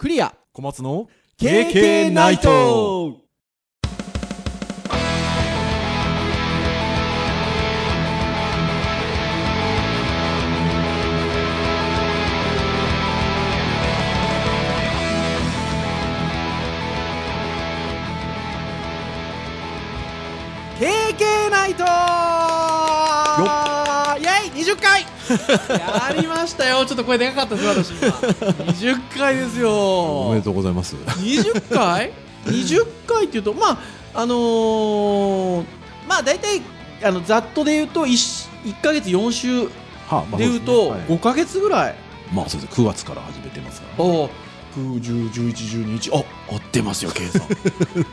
クリア。小松の KK ナイト。KK ナイトやりましたよ。ちょっと声でかかったです私今。20回ですよ。おめでとうございます。20回 ?20 回っていうと、まあ、あのーまあ大体、あの、ざっとで言うと1、1ヶ月4週はあ、で言うと、はい。5ヶ月ぐらい。まあそうです9月から始めてますから、お9、10、11、12、1、あ、合ってますよ、計算。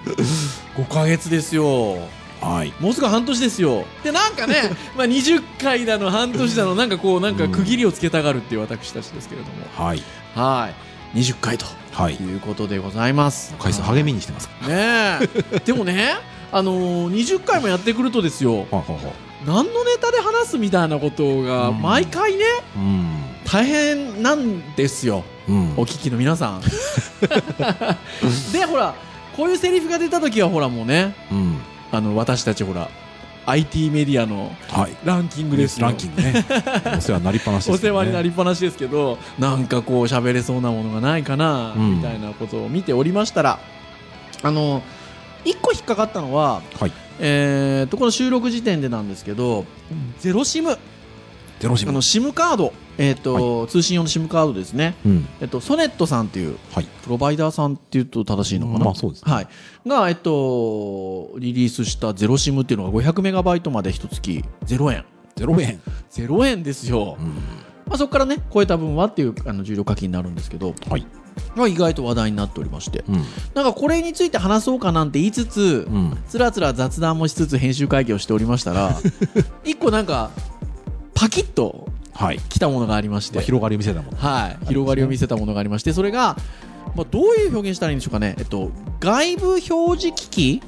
5ヶ月ですよ。はい。もうすぐ半年ですよ。で、なんかね、まあ20回だの、半年だの、なんかこう、なんか区切りをつけたがるっていう私たちですけれども。はい。はい。20回と。はい。いうことでございます。回数励みにしてますかねえ。でもね、あのー、20回もやってくるとですよ。ら はあはあは何のネタで話すみたいなことがうん。毎回ねあうん。大変なんですよ。うん。お聞きの皆さん。でほらこういうセリフが出た時はほらもうねうんあの私たちほら IT メディアのはい。ランキングですよ。ランキングね。お世話になりっぱなしです、ね、お世話になりっぱなしですけどなんかこう喋れそうなものがないかな、うん。みたいなことを見ておりましたらあの一個引っかかったのははい。えー、とこの収録時点でなんですけど、ゼロシム、ゼロシム。あの SIM カード、えーと通信用の SIM カードですね、うん。えっと、ソネットさんっていう、はい。プロバイダーさんっていうと正しいのかな、まあそうですね。はい、が、えっと、リリースしたゼロシムっていうのが500メガバイトまで一月0円。ゼロ円。0円ですよ。うん。まあ、そこからね、超えた分はっていうあの重量課金になるんですけど、はい。まあ、意外と話題になっておりまして、うん。なんかこれについて話そうかなんて言いつつ、うん。つらつら雑談もしつつ編集会議をしておりましたら 一個なんかパキッとはい、きたものがありまして、まあ、広がり見せたもの。はい、広がりを見せたものがありましてそれが、まあ、どういう表現したらいいんでしょうかね、えっと、外部表示機器？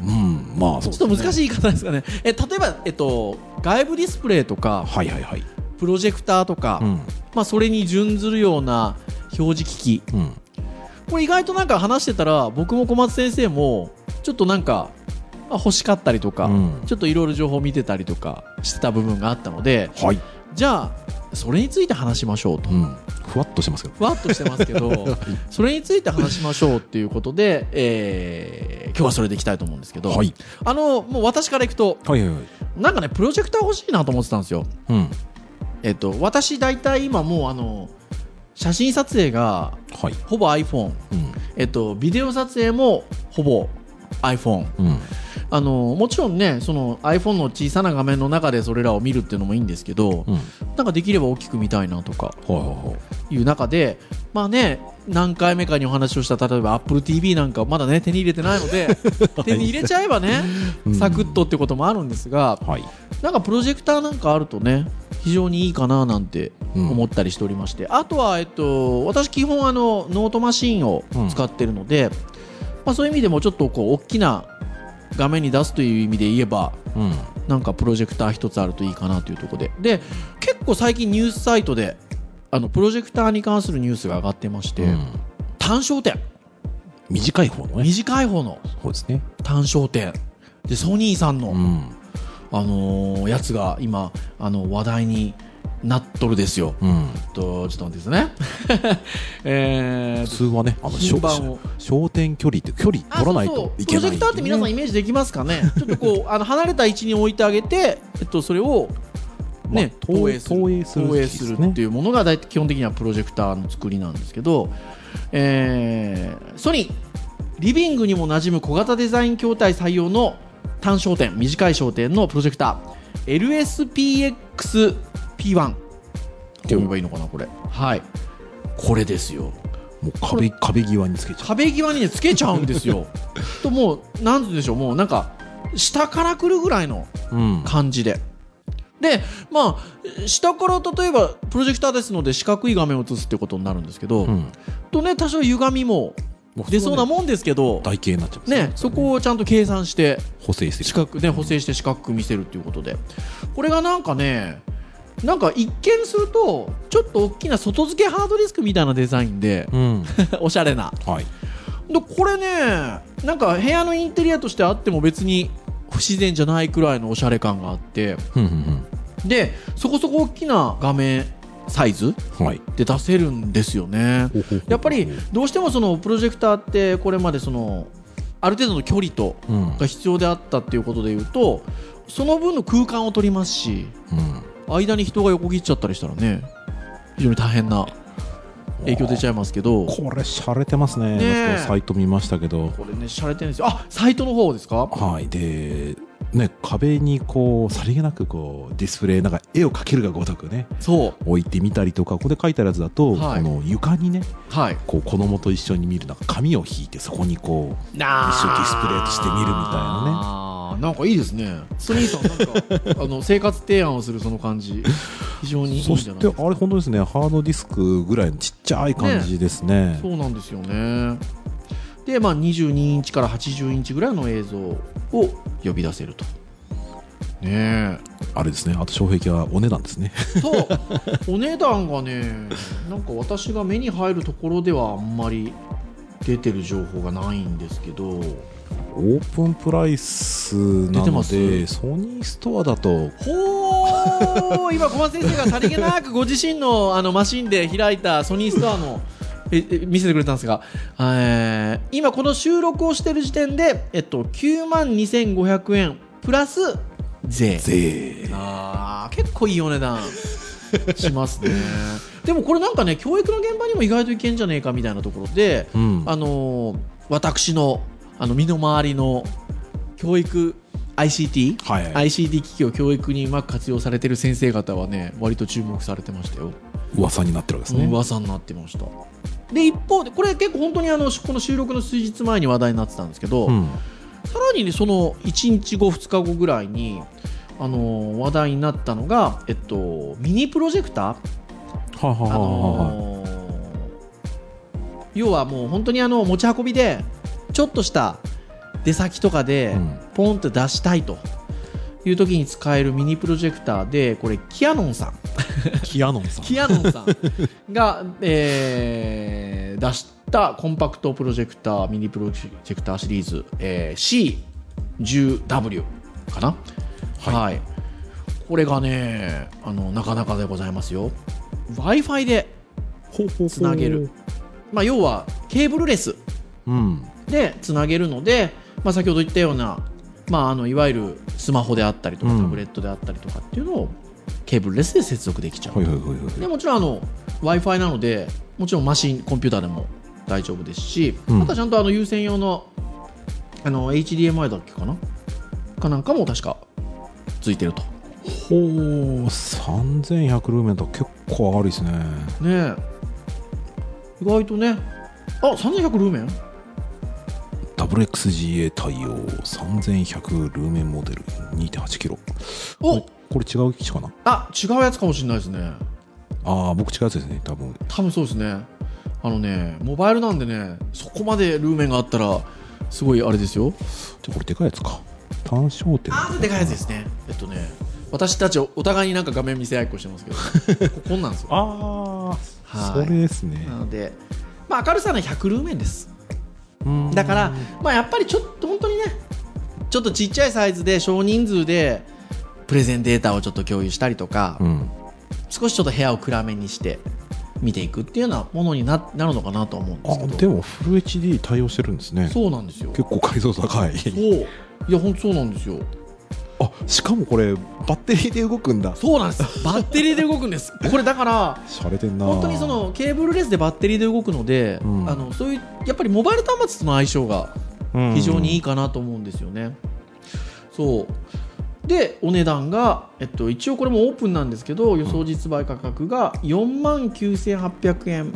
うんまあそうちょっと難いしい言い方ですかね。え例えば、えっと、外部ディスプレイとかはいはいはい。プロジェクターとか、うん。まあ、それに準ずるような表示機器。うん。これ意外となんか話してたら僕も小松先生もちょっとなんかあ欲しかったりとか、うん。ちょっといろいろ情報見てたりとかしてた部分があったのではい、じゃあそれについて話しましょうと、うん、ふわっとしてますけど。ふわっとしてますけど それについて話しましょうっていうことで、えー今日はそれでいきたいと思うんですけど、はい。あのもう私からいくとはいはいはい。なんかねプロジェクター欲しいなと思ってたんですよ。うん。えっと私大体今もうあの写真撮影がはい。ほぼ iPhone、うん。えっと、ビデオ撮影もほぼ iPhone うん。あのもちろんねその iPhone の小さな画面の中でそれらを見るっていうのもいいんですけど、うん。なんかできれば大きく見たいなとかはいう中でまあね何回目かにお話をした例えば AppleTV なんかまだね手に入れてないので 手に入れちゃえばねうん。サクッとってこともあるんですがはい。なんかプロジェクターなんかあるとね非常にいいかななんてうん。思ったりしておりまして、あとは、えっと、私基本あのノートマシンを使ってるので、まあ、そういう意味でもちょっとこう大きな画面に出すという意味で言えばうん。なんかプロジェクター一つあるといいかなというところで。で結構最近ニュースサイトであのプロジェクターに関するニュースが上がってまして、うん。単焦点。短い方のね。短い方の。そうですね。単焦点。でソニーさんの、うん。あのーやつが今あの話題になっとるですよ。うん。とちょっと待ってですね。えー普通はねあの焦点距離って距離取らないといけないプロジェクターって皆さんイメージできますかね。ちょっとこう あの離れた位置に置いてあげて、えっと、それを、ねまあ投投影する投影する投影するっていうものが大体基本的にはプロジェクターの作りなんですけど、えーソニーリビングにも馴染む小型デザイン筐体採用の単焦点短い焦点のプロジェクター LSPXP1 って読めばいいのかなこれ。はい。これですよ。もう壁壁際につけちゃ壁際にねつけちゃうんですよ。ともうなんて言うんでしょう。もうなんか下から来るぐらいのううん。感じで。でまあ下から例えばプロジェクターですので四角い画面を映すってことになるんですけど、うん。とね多少歪みも出そうなもんですけど台形になっちゃうんねそこをちゃんと計算して補正してる。四角ね補正して四角く見せるっていうことで。これがなんかねなんか一見するとちょっと大きな外付けハードディスクみたいなデザインでうん。おしゃれな。はい。でこれねなんか部屋のインテリアとしてあっても別に不自然じゃないくらいのおしゃれ感があってうんうんでそこそこ大きな画面サイズで出せるんですよね。やっぱりどうしてもそのプロジェクターってこれまでそのある程度の距離とうん。が必要であったっていうことでいうとその分の空間を取りますしうん間に人が横切っちゃったりしたらね非常に大変な影響出ちゃいますけど。これ洒落てますね。ねサイト見ましたけど。これね洒落てるんですよあサイトの方ですか？はい。でね壁にこうさりげなくこうディスプレイなんか絵を描けるがごとくねそう。置いてみたりとかここで書いてあるやつだと、はい。この床にねはい。こう子供と一緒に見るなんか紙を引いてそこにこうあ一緒ディスプレイとして見るみたいなねなんかいいですね。スニーさんなんか あの生活提案をするその感じ非常にいいんじゃそないですか？してあれ本当ですねハードディスクぐらいのちっちゃい感じですね。そうなんですよね。で、まあ、22インチから80インチぐらいの映像を呼び出せると。ねあれですね。あと障壁はお値段ですね。えと お値段がねなんか私が目に入るところではあんまり出てる情報がないんですけどオープンプライスなのでソニーストアだと。ほー今小松先生がさりげなくご自身のあのマシンで開いたソニーストアの ええ見せてくれたんですが、えー今この収録をしている時点で、えっと、9万2500円。プラス税。税。あー結構いいお値段。しますね。でもこれなんかね教育の現場にも意外といけんじゃねえかみたいなところで、うん。あのー私のあの身の回りの教育 ICT、はいはい。ICT 機器を教育にうまく活用されてる先生方はね割と注目されてましたよ、噂になってるわけですね、噂になってました。で一方でこれ結構本当にあのこの収録の数日前に話題になってたんですけど、うん。さらにねその1日後2日後ぐらいにあのー話題になったのが、えっと、ミニプロジェクター、はあははあのー要はもう本当にあの持ち運びでちょっとした出先とかでうん。ポンって出したいと。いう時に使えるミニプロジェクターでこれキヤノンさん。キアノンさん。キヤノンさん。が、えー出したコンパクトプロジェクターミニプロジェクターシリーズ、えー C10W かな？はい、これがねあのなかなかでございますよ。W i f i でつなげる。まあ、要はケーブルレス。うんでつなげるので、まあ、先ほど言ったような、まあ、あのいわゆるスマホであったりとかうん。タブレットであったりとかっていうのをケーブルレスで接続できちゃう、でもちろんあの w i f i なのでもちろんマシンコンピューターでも大丈夫ですし、うん。あとはちゃんとあの有線用のあの HDMI だっけかな？かなんかも確かついてると。ほう3100ルーメンと結構上がるですね。ねえ。意外とね。あ3100ルーメン？WXGA 対応。3100ルーメンモデル2.8キロ。お！これ違う機種かな？あ違うやつかもしれないですね。ああ僕違うやつですね多分。多分そうですね。あのねモバイルなんでねそこまでルーメンがあったらすごいあれですよ。じゃあこれでかいやつか。単焦点。ああでかいやつですね。えっとね私たちお互いになんか画面見せ合いっこしてますけど。ここんなんですよ。ああはい。それですね。なので、まあ、明るさはね100ルーメンです。うんだから、まあ、やっぱりちょっと本当にねちょっとちっちゃいサイズで少人数でプレゼンデータをちょっと共有したりとか、うん。少しちょっと部屋を暗めにして見ていくっていうようなものにななるのかなと思うんですけど。あでもフル HD 対応してるんですね。そうなんですよ。結構解像度高い。そう。いや本当そうなんですよあしかもこれバッテリーで動くんだ。そうなんです。バッテリーで動くんです。これだから本当にそのケーブルレスでバッテリーで動くので、うん。あのそういうやっぱりモバイル端末との相性が非常にいいいかなと思うんですよね。そう。でお値段が、えっと、一応これもオープンなんですけど予想実売価格が4万9800円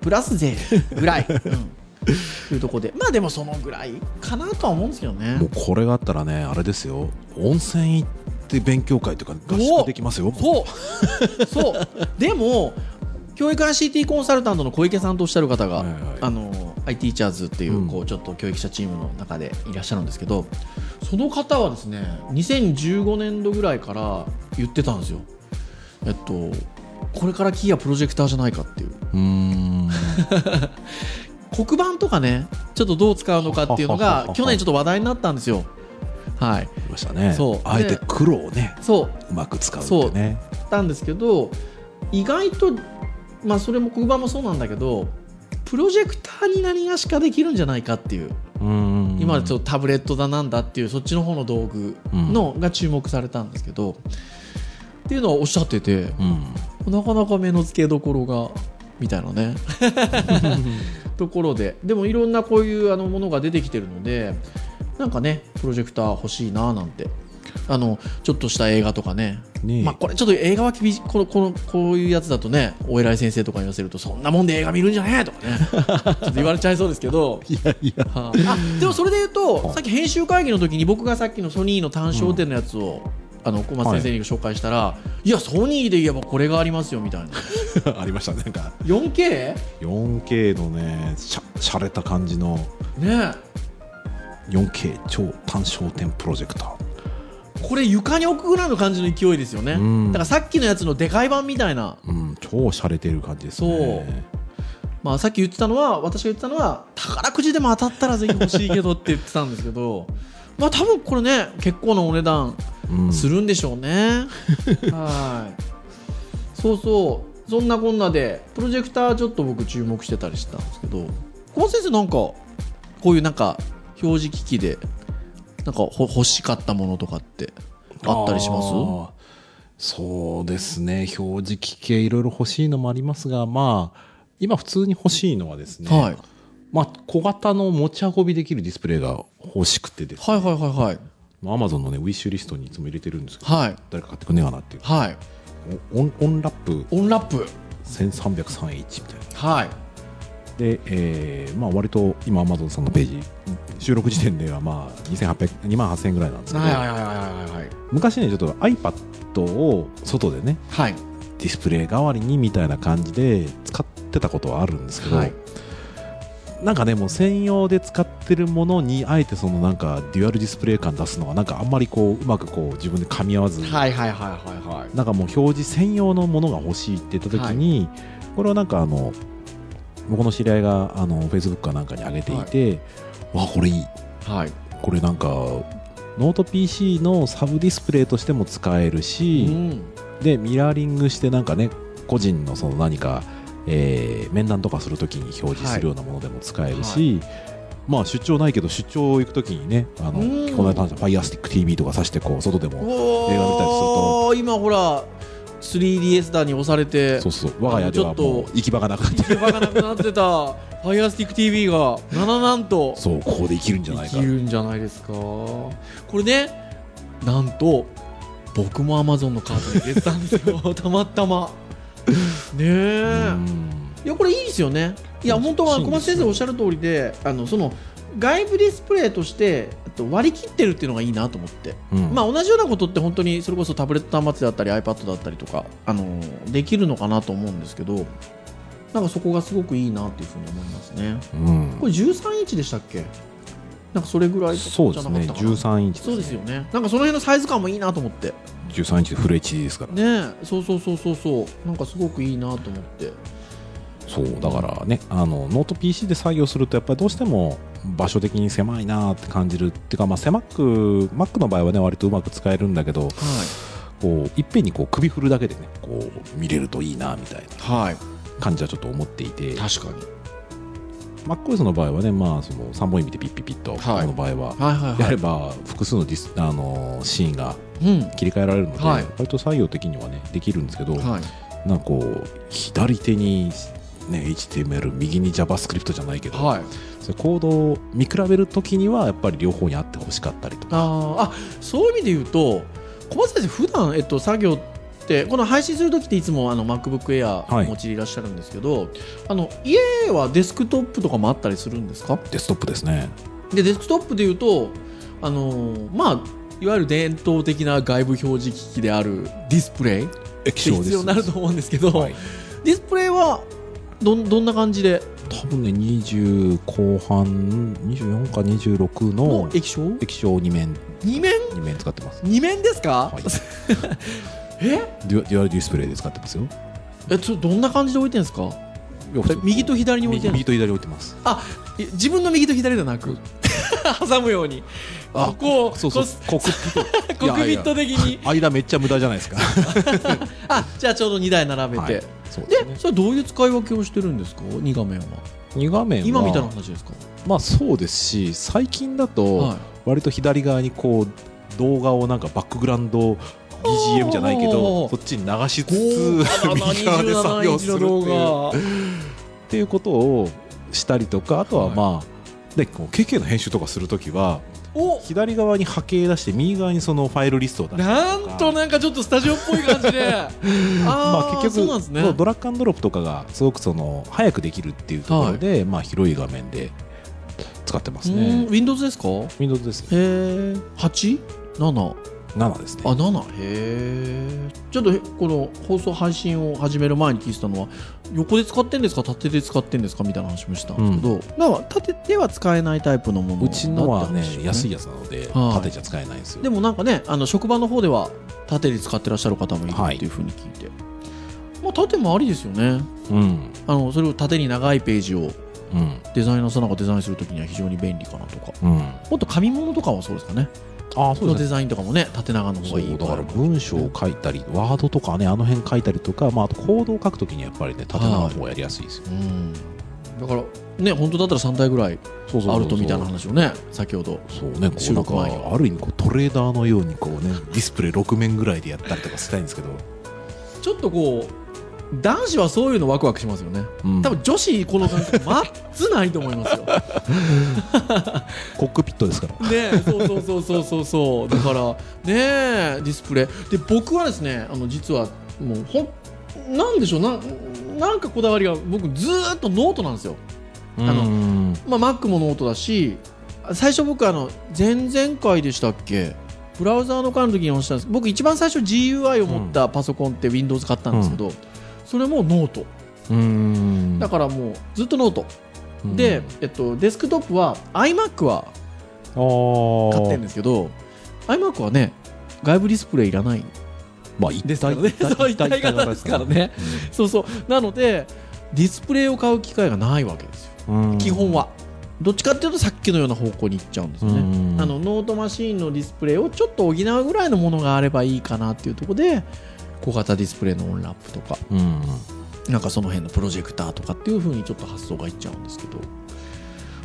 プラス税ぐらい、うん、と いうところで。まあでもそのぐらいかなとは思うんですけどね。もうこれがあったらねあれですよ。温泉行って勉強会とか合宿できますよ。そう。そう。でも教育 ICT コンサルタントの小池さんとおっしゃる方が、はいはい。あの IT チャーズっていう,、うん。こうちょっと教育者チームの中でいらっしゃるんですけどその方はですね2015年度ぐらいから言ってたんですよ。えっとこれからキーはプロジェクターじゃないかっていう。う 黒板とかねちょっとどう使うのかっていうのが去年ちょっと話題になったんですよ。はい。いましたね。そう。あえて黒をねそう。うまく使うってね。たんですけど意外とまあそれも黒板もそうなんだけどプロジェクターに何がしかできるんじゃないかっていう。今ちょっとタブレットだなんだっていうそっちの方の道具のが注目されたんですけどっていうのはおっしゃっててうん。なかなか目の付けどころがみたいなね。ところででもいろんなこういうあのものが出てきてるのでなんかねプロジェクター欲しいななんて。あのちょっとした映画とかね。ねえ。まあ、これちょっと映画は厳しいこのこのこういうやつだとねお偉い先生とかに言わせるとそんなもんで映画見るんじゃねえとかね。ちょっと言われちゃいそうですけど。いやいや。はい。あでもそれで言うとはさっき編集会議の時に僕がさっきのソニーの単焦点のやつを、あの小松先生に紹介したら、い、やソニーで言えばこれがありますよみたいな。ありましたねなんか。4K? 4K のねしゃしゃれた感じの。ね 4K 超単焦点プロジェクター。これ床に置くぐらいの感じの勢いですよね、うん。だからさっきのやつのでかい版みたいな。うん超しゃれてる感じですね。まあ、さっき言ってたのは私が言ってたのは宝くじでも当たったらぜひ欲しいけどって言ってたんですけどまあ多分これね結構なお値段うんするんでしょうね、はい。そうそう。そんなこんなでプロジェクターちょっと僕注目してたりしてたんですけど小松先生なんかこういうなんか表示機器でなんかほ欲しかったものとかってあったりします？そうですね。表示機系いろいろ欲しいのもありますがまあ今普通に欲しいのはですね、はい。まあ、小型の持ち運びできるディスプレイが欲しくてですね、はいはいはいはいアマゾンのねウィッシュリストにいつも入れてるんですけど、はい。誰か買ってくんねえかなっていう。はい。おオン On-Lap On-Lap 1303H みたいな。はい。で、えーまあ、割と今アマゾンさんのページ収録時点ではまあ2800 2万8000円ぐらいなんですけど、はいはいはいはいはい。昔ねちょっと iPad を外でねはい。ディスプレイ代わりにみたいな感じで使ってたことはあるんですけど、はいなんかねもう専用で使ってるものにあえてそのなんかデュアルディスプレイ感出すのはなんかあんまりこううまくこう自分で噛み合わず、はいはいはいはいはい。なんかもう表示専用のものが欲しいって言った時に、これはなんかあの僕の知り合いがあの Facebook かなんかに上げていて、わあこれいい。はい。これなんかノート PC のサブディスプレイとしても使えるし、うん。でミラーリングしてなんかね個人のその何か、えー面談とかするときに表示するようなものでも使えるし、まあ出張ないけど出張行くときにねあのうん。この間話した Firestick TV とかさしてこう外でも映画見たりすると。今ほら 3DS だに押されてそうそう。我が家ではもう行き場がなくなって。行き場がなくなってた FirestickTV が7なんと。そうここで生きるんじゃないか。生きるんじゃないですか。これねなんと僕も Amazon のカードに入れてたんですよ。たまたまねえ。うん。いやこれいいですよね。いやうん。本当は小松先生おっしゃる通りであのその外部ディスプレイとしてえっと割り切ってるっていうのがいいなと思って。うん。まあ、同じようなことって本当にそれこそタブレット端末だったり iPad だったりとか、あのーできるのかなと思うんですけどなんかそこがすごくいいなっていうふうに思いますね。うん。これ13インチでしたっけ？なんかそれぐらいじゃそうですねな。かったかな13インチそうですよね。なんかその辺のサイズ感もいいなと思って13インチでフル HD ですから。ねえそうそうそうそうそう。なんかすごくいいなと思って。そうだからねあのノート PC で作業するとやっぱりどうしても場所的に狭いなって感じるっていうか、まあ、狭く Mac の場合はね割とうまく使えるんだけどはこういっぺんにこう首振るだけでねこう見れるといいなみたいな感じはちょっと思っていて。確かに MacOS の場合はね、まあ、その3本指でピッピッピッと、はい。この場合はやれば複数のディス、あのシーンがうん。切り替えられるので、はい。割と作業的にはねできるんですけど、はい。なんかこう左手に、ね、HTML 右に JavaScript じゃないけど、はい。それコードを見比べるときにはやっぱり両方にあってほしかったりとか。あーあそういう意味で言うと小松先生普段えっと作業ってこの配信する時っていつもあの MacBook Air はい。お持ちでいらっしゃるんですけど、あの家はデスクトップとかもあったりするんですか？デスクトップですね。でデスクトップで言うとあのーまあいわゆる伝統的な外部表示機器であるディスプレイ必要になると思うんですけど、はい、ディスプレイはどんどんな感じで？多分ね20後半24か26のの液晶？液晶2面。2面？2面使ってます。2面ですか、はい え？デュアデュアルディスプレイで使ってますよ。えそれどんな感じで置いてるんですか？右と左に置いてる右と左に置いてます。あい自分の右と左ではなく 挟むように。あここをそうそうこコックピット。コックピット的に。間めっちゃ無駄じゃないですか。あじゃあちょうど2台並べて、はいそうですね。でそれどういう使い分けをしてるんですか？2画面は。2画面は。今みたいな話ですか？まあそうですし最近だとはい。割と左側にこう動画をなんかバックグラウンド BGM じゃないけどそっちに流しつ豪つ 右側で作27業するっていう。画っていうことをしたりとかあとはまあ、でこう KK の編集とかするときはお。左側に波形出して右側にそのファイルリストを出してなんとなんかちょっとスタジオっぽい感じで。まあ、結局ねドラッグアンドロップとかがすごくその早くできるっていうところで、まあ、広い画面で使ってますうんね Windows ですか？Windows です。ねへえ 8?7 7ですね。あ7へえちょっとへこの放送配信を始める前に聞いてたのは横で使ってんですか？縦で使ってんですか？みたいな話もしたんですけど、なんか縦では使えないタイプのものうちのはね安いやつなので、はい。縦じゃ使えないんですよ。でもなんかねあの職場の方では縦で使ってらっしゃる方もいるはいっていうふうに聞いて、まあ縦もありですよね。うん。あのそれを縦に長いページをうん。デザイナーさんなんかデザインするときには非常に便利かなとか。うん。もっと紙物とかはそうですかねああそのデザインとかもね縦長の方がいいそうだから文章を書いたりワードとかねあの辺書いたりとか、まあ、あとコードを書くときにやっぱりね縦長の方がやりやすいですよ、うん。だからね本当だったら3台ぐらいあるとみたいな話をね先ほどそうね収録前に。はある意味こうトレーダーのようにこうねディスプレイ6面ぐらいでやったりとかしたいんですけど、ちょっとこう男子はそういうのワクワクしますよね。うん。多分女子この感覚まずないと思いますよ。コックピットですから。ねえそうそうそうそうそうそう。だからねえディスプレイ。で僕はですねあの実はもうほんなんでしょうななんかこだわりが僕ずーっとノートなんですよ。あののまあ Mac もノートだし最初僕あの前々回でしたっけブラウザーの回の時にしたんです。僕一番最初 GUI を持ったパソコンって Windows 買ったんですけど、それもノート。うん。だからもうずっとノート、で、えっと、デスクトップは iMac は買ってるんですけど iMac はね外部ディスプレイいらない。まあ一体型ですからね。そうそう。なのでディスプレイを買う機会がないわけですよ。うん。基本は。どっちかっていうとさっきのような方向に行っちゃうんですよね。うん。あのノートマシーンのディスプレイをちょっと補うぐらいのものがあればいいかなっていうところで小型ディスプレイのオンラップとか。うん。なんかその辺のプロジェクターとかっていう風にちょっと発想がいっちゃうんですけど。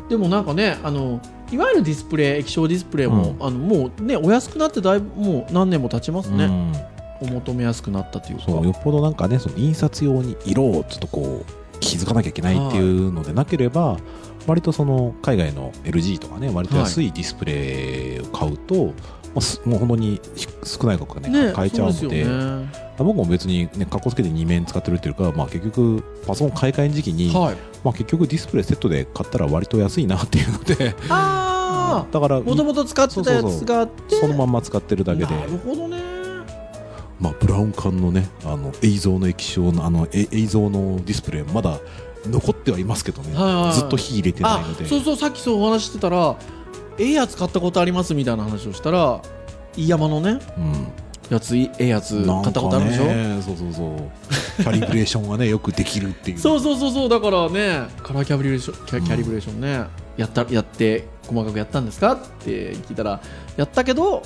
でもなんかねあのいわゆるディスプレイ液晶ディスプレイも、あのもうねお安くなってだいぶもう何年も経ちますね、うんお求めやすくなったというか。そうよっぽどなんかねその印刷用に色をちょっとこう気遣わなきゃいけないっていうのでなければ、割とその海外の LG とかね割と安いディスプレイを買うと、まあすもう本当に少ない額がねね買えちゃうので。ね。僕も別にねかっこつけて2面使ってるっていうか、まあ、結局パソコン買い替えの時期に、はい。まあ、結局ディスプレイセットで買ったら割と安いなっていうので。あだからあもともと使ってたやつがあって。そのまんま使ってるだけで。なるほどね。まあ、ブラウン管のねあの映像の液晶のあのえ映像のディスプレイまだ残ってはいますけどね、はいはいはい。ずっと火入れてないあので。そうそうさっきそうお話ししてたらええやつ買ったことありますみたいな話をしたら飯山のねやついええやつ買ったことあるでしょ、そうそうそう。キャリブレーションがね よくできるっていう。そうそうそうそうだからねカラーキャブリレーションキャキャリブレーションね、やったやって細かくやったんですか？って聞いたらやったけど、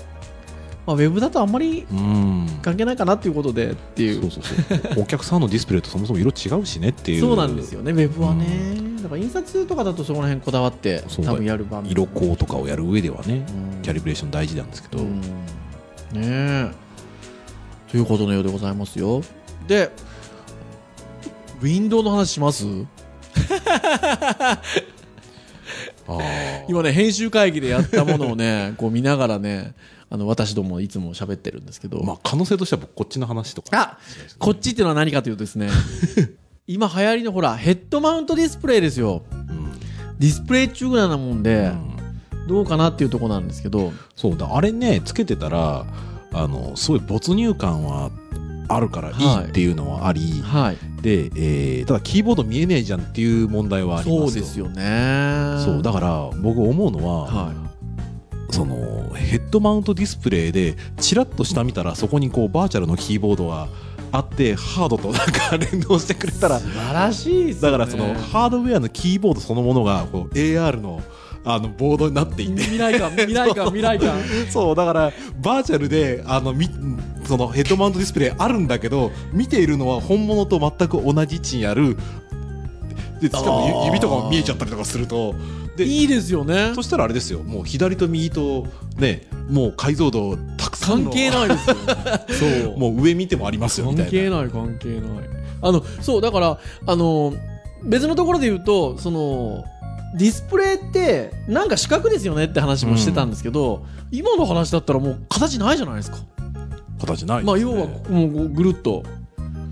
まあ、ウェブだとあんまりうん。関係ないかなっていうことでっていう。そうそうそう。お客さんのディスプレイとそもそも色違うしねっていう。そうなんですよね。ウェブはね、だから印刷とかだとそこら辺こだわって多分やる場面。色光とかをやる上ではねうん。キャリブレーション大事なんですけど、うん。ねえ。ということのようでございますよ。でウィンドウの話します？今ね編集会議でやったものをね こう見ながらねあの私どもいつも喋ってるんですけど、まあ可能性としては僕こっちの話とか。あこっちっていうのは何かというとですね 今流行りのほらヘッドマウントディスプレイですよ。うん。ディスプレイ中ぐらいなもんで、うん。どうかなっていうところなんですけど。そうだ。あれねつけてたらあのすごい没入感はあるからいいっていうのはあり、はい。で、えーただキーボード見えねえじゃんっていう問題はありますそうですよね。そうだから僕思うのは、はそのヘッドマウントディスプレイでチラッと下見たらそこにこうバーチャルのキーボードがあってハードとなんか連動してくれたら。素晴らしいね。だからそのハードウェアのキーボードそのものがこう AR のあのボードになっていて。未来感未来感未来感そうだからバーチャルであのみそのヘッドマウントディスプレイあるんだけど見ているのは本物と全く同じ位置にある。でしかも指とかも見えちゃったりとかすると。でいいですよね。そしたらあれですよ。もう左と右とねもう解像度たくさんの。関係ないですよ そう。もう上見てもありますよみたいな。関係ない関係ない。あのそうだからあの別のところで言うとそのディスプレイってなんか四角ですよねって話もしてたんですけど、今の話だったらもう形ないじゃないですか形ないですね。まあ要はもうぐるっと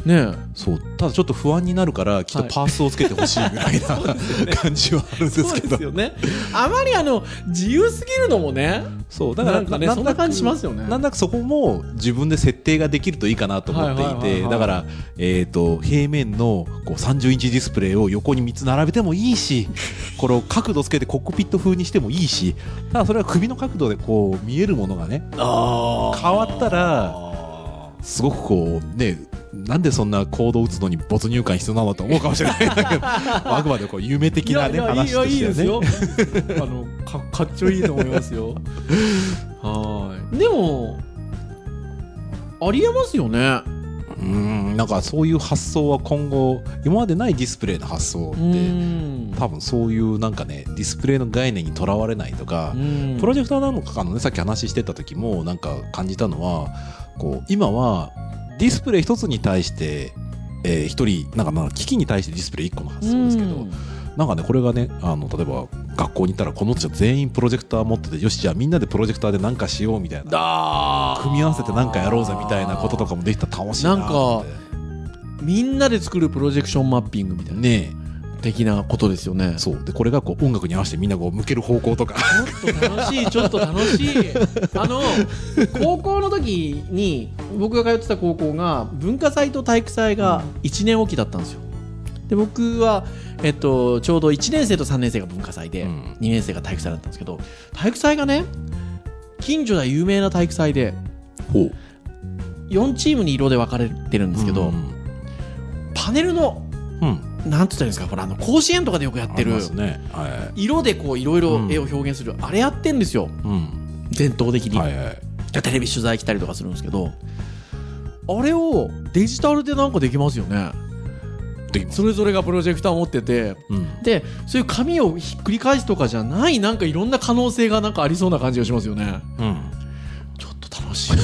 ねそう。ただちょっと不安になるからきっとパースをつけてほしいぐらいな、感じはあるんですけど。ですよね。あまりあの自由すぎるのもねそう。だからなんかねなそんな感じしますよね。なんだかそこも自分で設定ができるといいかなと思っていはいはいはいはい。てだから、えー、と平面のこう30インチディスプレイを横に3つ並べてもいいし これを角度つけてコックピット風にしてもいいしただそれは首の角度でこう見えるものがねあ変わったらすごくこうねなんでそんなコードを打つのに没入感必要なのと思うかもしれない。んだけどあくまでこう夢的なね話としてはねですよ。あのかかっちょいいと思いますよ。はい。でもありえますよね。うんなんかそういう発想は今後今までないディスプレイの発想うってん。多分そういうなんかねディスプレイの概念にとらわれないとか、うん。プロジェクターなのかのねさっき話してた時もなんか感じたのはこう今はディスプレイ一つに対してえー一人なんかなんか機器に対してディスプレイ1個の発想ですけど、うん。なんかねこれがねあの例えば学校に行ったらこの人全員プロジェクター持っててよしじゃあみんなでプロジェクターで何かしようみたいなだ組み合わせて何かやろうぜみたいなこととかもできたら楽しいななんかみんなで作るプロジェクションマッピングみたいな。ね的なことですよね。えそう。でこれがこう音楽に合わせてみんなこう向ける方向とか。ちょっと楽しい ちょっと楽しい。あの高校の時に僕が通ってた高校が文化祭と体育祭が1年おきだったんですよ。で僕は、えっと、ちょうど1年生と3年生が文化祭で、うん。2年生が体育祭だったんですけど体育祭がね近所では有名な体育祭でほう。4チームに色で分かれてるんですけど、うん。パネルのうんなんて言ったらいいんですかこれあの甲子園とかでよくやってるね。は色でこういろいろ絵を表現する、あれやってんですよ。いうん。伝統的に、はいはい。テレビ取材来たりとかするんですけどあれをデジタルでなんかできますよね。できます。それぞれがプロジェクター持っててうん。でそういう紙をひっくり返すとかじゃないなんかいろんな可能性がなんかありそうな感じがしますよね。うん。ちょっと楽しい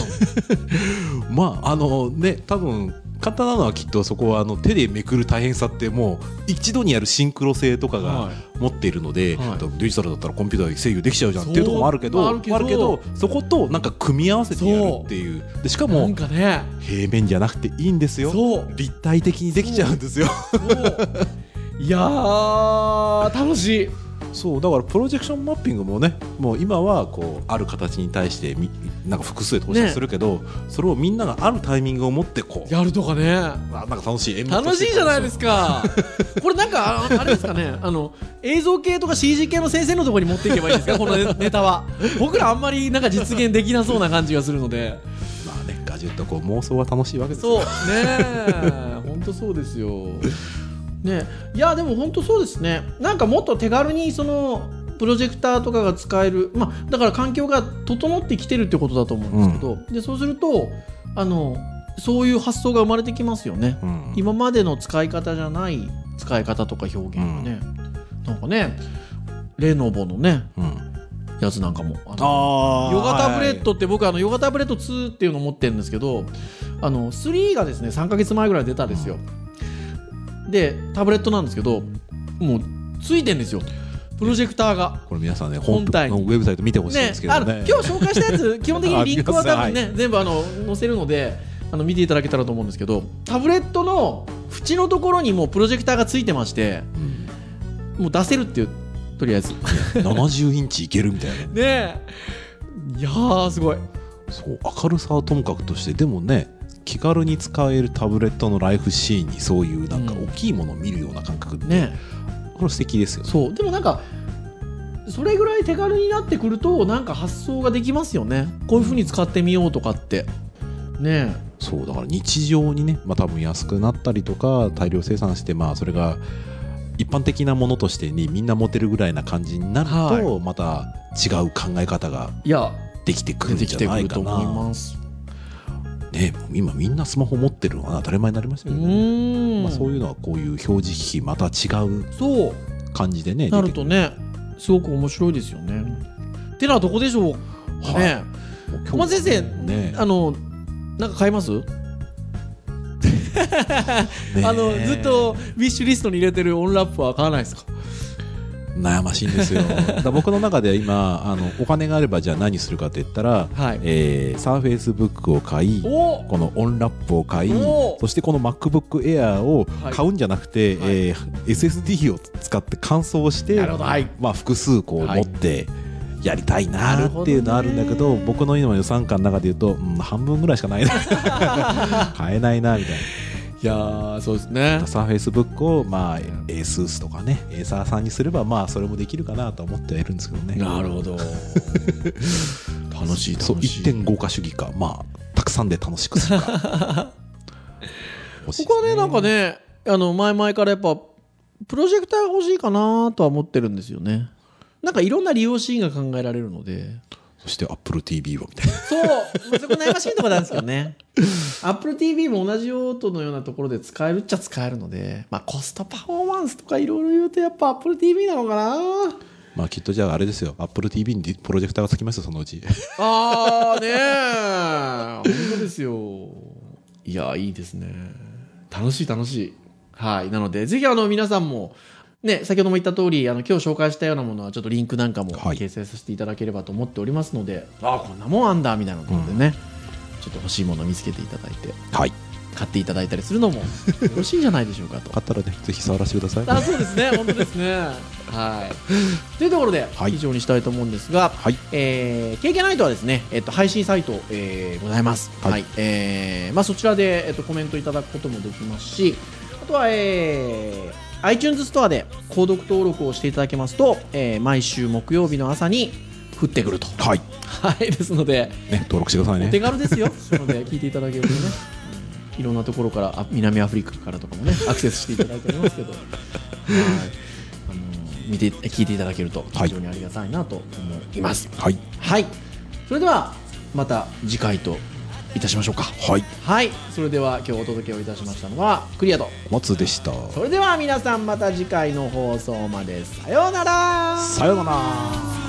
まああのね多分簡単なのはきっとそこはあの手でめくる大変さってもう一度にやるシンクロ性とかがはい。持っているので、はい。デジタルだったらコンピューターで制御できちゃうじゃんっていうところもあるけどあるけどそことなんか組み合わせてやるっていう。でしかなもんかね。平面じゃなくていいんですよ。立体的にできちゃうんですよ。いやー楽しいそうだからプロジェクションマッピングもねもう今はこうある形に対してみなんか複数で投射するけど、それをみんながあるタイミングを持ってこう。やるとかね。あなんか楽しい楽しいじゃないですか。か これなんかああれですかね。あの映像系とか CG 系の先生のところに持っていけばいいですか？このネネタは。僕らあんまりなんか実現できなそうな感じがするので。まあねガジェットこう妄想は楽しいわけですよ。そう。ねえ。本当そうですよね。いやでも本当そうですね。なんかもっと手軽にそのプロジェクターとかが使える、まあ、だから環境が整ってきてるってことだと思うんですけど、でそうするとあのそういう発想が生まれてきますよね、うん。今までの使い方じゃない使い方とか表現がね、なんかねレノボのねうん。やつなんかもあヨガタブレットって僕あのヨガタブレット2っていうのを持ってるんですけどあの3がですね3ヶ月前ぐらい出たんですよでタブレットなんですけどもうついてんですよ。プロジェクターが。これ皆さんね本本体に。のウェブサイト見てほしいんねですけどね。あの今日紹介したやつ 基本的にリンクは多分ね全部あの載せるのであの見ていただけたらと思うんですけどタブレットの縁のところにもうプロジェクターがついてましてうん。もう出せるっていうとりあえず。70インチいけるみたいな。ね。えいやーすごい。そう明るさはともかくとしてでもね気軽に使えるタブレットのライフシーンにそういうなんかうん大きいものを見るような感覚って、ね。これ素敵ですよね。そう。でもなんかそれぐらい手軽になってくるとなんか発想ができますよね。こういうふうに使ってみようとかって。ね。そうだから日常にね、まあ、多分安くなったりとか大量生産してまあそれが一般的なものとしてにみんな持てるぐらいな感じになると、はまた違う考え方がいやできてくるんじゃないかてくると思いなますね今みんなスマホ持ってるのが当たり前になりましたうよね、まあ、そういうのはこういう表示機器また違う感じでねなるとねすごく面白いですよね。ってのはどこでしょう？かね、もう今日小松先生ね。あのなんか買います、ねあのずっとウィッシュリストに入れてるオンラップは買わないですか？悩ましいんですよ。だ僕の中では今あのお金があればじゃあ何するかって言ったら、はい。えー、サーフェイスブックを買いお！このオンラップを買いお！そしてこの MacBook Air をはい。買うんじゃなくて、はい。えー SSD を使って乾燥してはい。まあ、複数こうはい持ってやりたいなっていうのあるんだけど僕の今の予算感の中で言うと、うん、半分ぐらいしかないな。買えないなみたいいやーそうですね。なサーフェイスブックをまあ ASUS とかねエーサーさんにすればまあそれもできるかなと思ってはいるんですけどね。なるほど。楽しいそう楽しい1.5化主義か。まあたくさんで楽しくするか。欲しいです僕はね。なんかねあの前々からやっぱプロジェクターが欲しいかなとは思ってるんですよね。なんかいろんな利用シーンが考えられるのでそして Apple TV をみたいなそう、まあそこ悩ましいところなんですけどね。Apple TV も同じ用途のようなところで使えるっちゃ使えるので、まあコストパフォーマンスとかいろいろ言うとやっぱ Apple TV なのかな？まあきっとじゃああれですよ Apple TV にプロジェクターがつきますよそのうちあーねー本当ですよ。いや、いいですね。楽しい楽しい。はい。なので、ぜひあの皆さんも、ね、先ほども言った通り、あの、今日紹介したようなものは、ちょっとリンクなんかもはい掲載させていただければと思っておりますので、ああ、こんなもんあんだ、みたいなところでね、ちょっと欲しいものを見つけていただいて、はい買っていただいたりするのも よろしいんじゃないでしょうかと。買ったらねぜひ触らせてくださいあそうですね、本当ですね。はい。というところで、はい以上にしたいと思うんですが、はいえー、KK ナイトはですね、えっと、配信サイト、えーございます。は。はいいえーまあ、そちらで、えっと、コメントいただくこともできますし、あとは、えー iTunes ストアで購読登録をしていただけますと、えー毎週木曜日の朝に降ってくると。はいはい、ですので、ね登録してくださいお手ね軽ですよ。なので、聞いていただけるとね。うんいろんなところからあ南アフリカからとかもねアクセスしていただいておりますけど、はい、あの見て聞いていただけると非常にありがたいなと思います。はいはい、それではまた次回といたしましょうか。はいはい、それでは今日お届けをいたしましたのはクリアと。お松でしたそれでは皆さんまた次回の放送までさようなら。さようなら